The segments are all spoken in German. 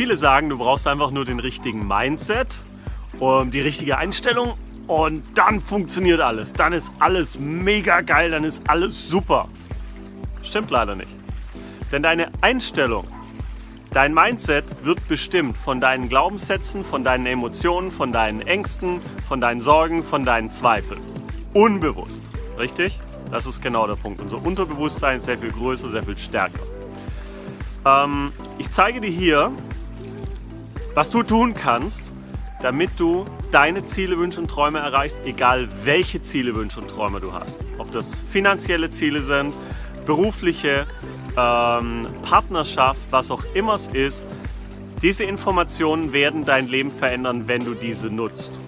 Viele sagen, du brauchst einfach nur den richtigen Mindset und die richtige Einstellung und dann funktioniert alles. Dann ist alles mega geil, dann ist alles super. Stimmt leider nicht. Denn deine Einstellung, dein Mindset wird bestimmt von deinen Glaubenssätzen, von deinen Emotionen, von deinen Ängsten, von deinen Sorgen, von deinen Zweifeln. Unbewusst. Richtig? Das ist genau der Punkt. Unser Unterbewusstsein ist sehr viel größer, sehr viel stärker. Ähm, ich zeige dir hier, was du tun kannst, damit du deine Ziele, Wünsche und Träume erreichst, egal welche Ziele, Wünsche und Träume du hast. Ob das finanzielle Ziele sind, berufliche, ähm, Partnerschaft, was auch immer es ist. Diese Informationen werden dein Leben verändern, wenn du diese nutzt.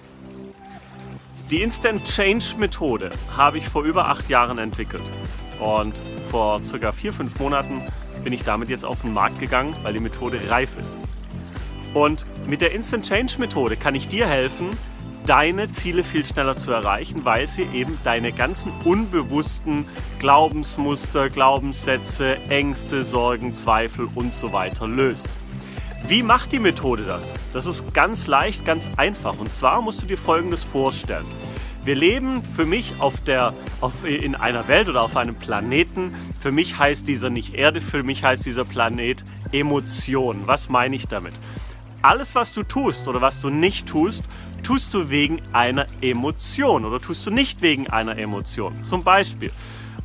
Die Instant Change Methode habe ich vor über acht Jahren entwickelt. Und vor circa vier, fünf Monaten bin ich damit jetzt auf den Markt gegangen, weil die Methode reif ist. Und mit der Instant Change Methode kann ich dir helfen, deine Ziele viel schneller zu erreichen, weil sie eben deine ganzen unbewussten Glaubensmuster, Glaubenssätze, Ängste, Sorgen, Zweifel und so weiter löst. Wie macht die Methode das? Das ist ganz leicht, ganz einfach. Und zwar musst du dir Folgendes vorstellen. Wir leben für mich auf der, auf, in einer Welt oder auf einem Planeten. Für mich heißt dieser nicht Erde, für mich heißt dieser Planet Emotion. Was meine ich damit? Alles, was du tust oder was du nicht tust, tust du wegen einer Emotion oder tust du nicht wegen einer Emotion. Zum Beispiel,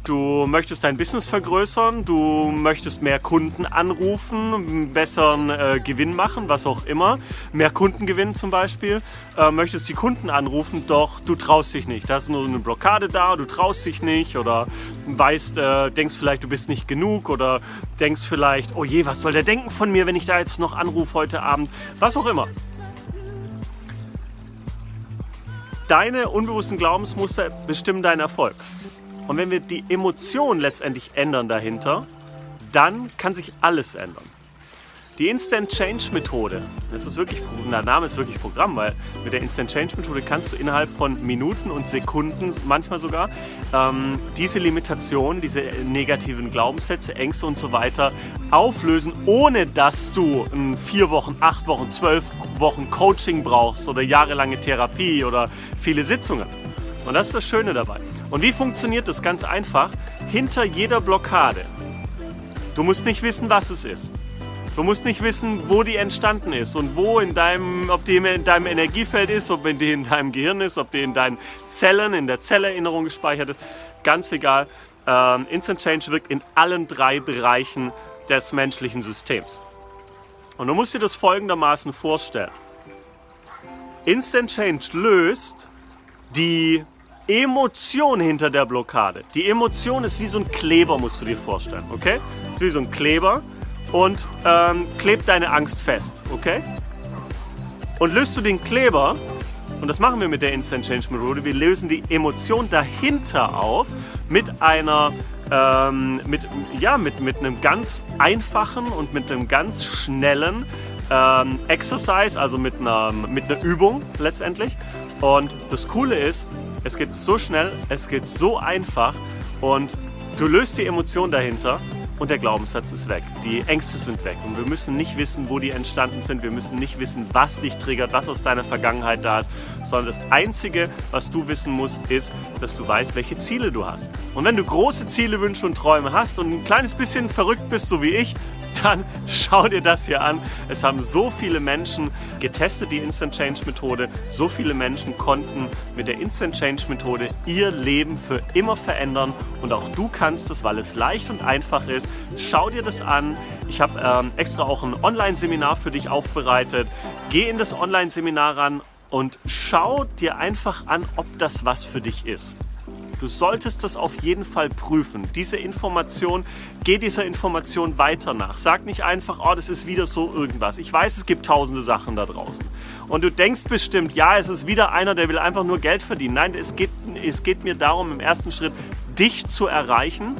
Du möchtest dein Business vergrößern, du möchtest mehr Kunden anrufen, besseren äh, Gewinn machen, was auch immer. Mehr Kundengewinn zum Beispiel. Äh, möchtest die Kunden anrufen, doch du traust dich nicht. Da ist nur eine Blockade da, du traust dich nicht oder weißt, äh, denkst vielleicht, du bist nicht genug oder denkst vielleicht, oh je, was soll der denken von mir, wenn ich da jetzt noch anrufe heute Abend. Was auch immer. Deine unbewussten Glaubensmuster bestimmen deinen Erfolg. Und wenn wir die Emotion letztendlich ändern dahinter, dann kann sich alles ändern. Die Instant Change Methode, das ist wirklich, der Name ist wirklich Programm, weil mit der Instant Change Methode kannst du innerhalb von Minuten und Sekunden, manchmal sogar, ähm, diese Limitation, diese negativen Glaubenssätze, Ängste und so weiter auflösen, ohne dass du vier Wochen, acht Wochen, zwölf Wochen Coaching brauchst oder jahrelange Therapie oder viele Sitzungen. Und das ist das Schöne dabei. Und wie funktioniert das? Ganz einfach. Hinter jeder Blockade. Du musst nicht wissen, was es ist. Du musst nicht wissen, wo die entstanden ist und wo in deinem, ob die in deinem Energiefeld ist, ob die in deinem Gehirn ist, ob die in deinen Zellen, in der Zellerinnerung gespeichert ist. Ganz egal. Ähm, Instant Change wirkt in allen drei Bereichen des menschlichen Systems. Und du musst dir das folgendermaßen vorstellen. Instant Change löst die Emotion hinter der Blockade. Die Emotion ist wie so ein Kleber, musst du dir vorstellen, okay? Ist wie so ein Kleber und ähm, klebt deine Angst fest, okay? Und löst du den Kleber, und das machen wir mit der Instant Change Methode, wir lösen die Emotion dahinter auf mit einer, ähm, mit, ja, mit, mit einem ganz einfachen und mit einem ganz schnellen ähm, Exercise, also mit einer, mit einer Übung letztendlich. Und das Coole ist, es geht so schnell, es geht so einfach und du löst die Emotion dahinter und der Glaubenssatz ist weg. Die Ängste sind weg und wir müssen nicht wissen, wo die entstanden sind. Wir müssen nicht wissen, was dich triggert, was aus deiner Vergangenheit da ist, sondern das Einzige, was du wissen musst, ist, dass du weißt, welche Ziele du hast. Und wenn du große Ziele, Wünsche und Träume hast und ein kleines bisschen verrückt bist, so wie ich, dann schau dir das hier an. Es haben so viele Menschen getestet, die Instant Change Methode. So viele Menschen konnten mit der Instant Change Methode ihr Leben für immer verändern. Und auch du kannst es, weil es leicht und einfach ist. Schau dir das an. Ich habe ähm, extra auch ein Online-Seminar für dich aufbereitet. Geh in das Online-Seminar ran und schau dir einfach an, ob das was für dich ist. Du solltest das auf jeden Fall prüfen. Diese Information, geh dieser Information weiter nach. Sag nicht einfach, oh, das ist wieder so irgendwas. Ich weiß, es gibt tausende Sachen da draußen. Und du denkst bestimmt, ja, es ist wieder einer, der will einfach nur Geld verdienen. Nein, es geht, es geht mir darum, im ersten Schritt dich zu erreichen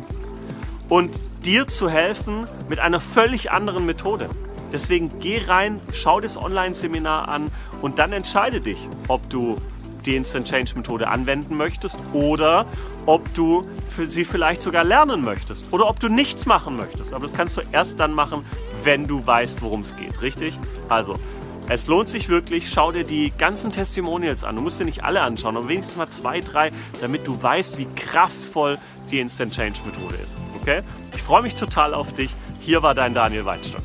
und dir zu helfen mit einer völlig anderen Methode. Deswegen geh rein, schau das Online-Seminar an und dann entscheide dich, ob du die Instant Change Methode anwenden möchtest oder ob du sie vielleicht sogar lernen möchtest oder ob du nichts machen möchtest. Aber das kannst du erst dann machen, wenn du weißt, worum es geht, richtig? Also, es lohnt sich wirklich, schau dir die ganzen Testimonials an. Du musst dir nicht alle anschauen, aber wenigstens mal zwei, drei, damit du weißt, wie kraftvoll die Instant Change Methode ist. Okay? Ich freue mich total auf dich. Hier war dein Daniel Weinstock.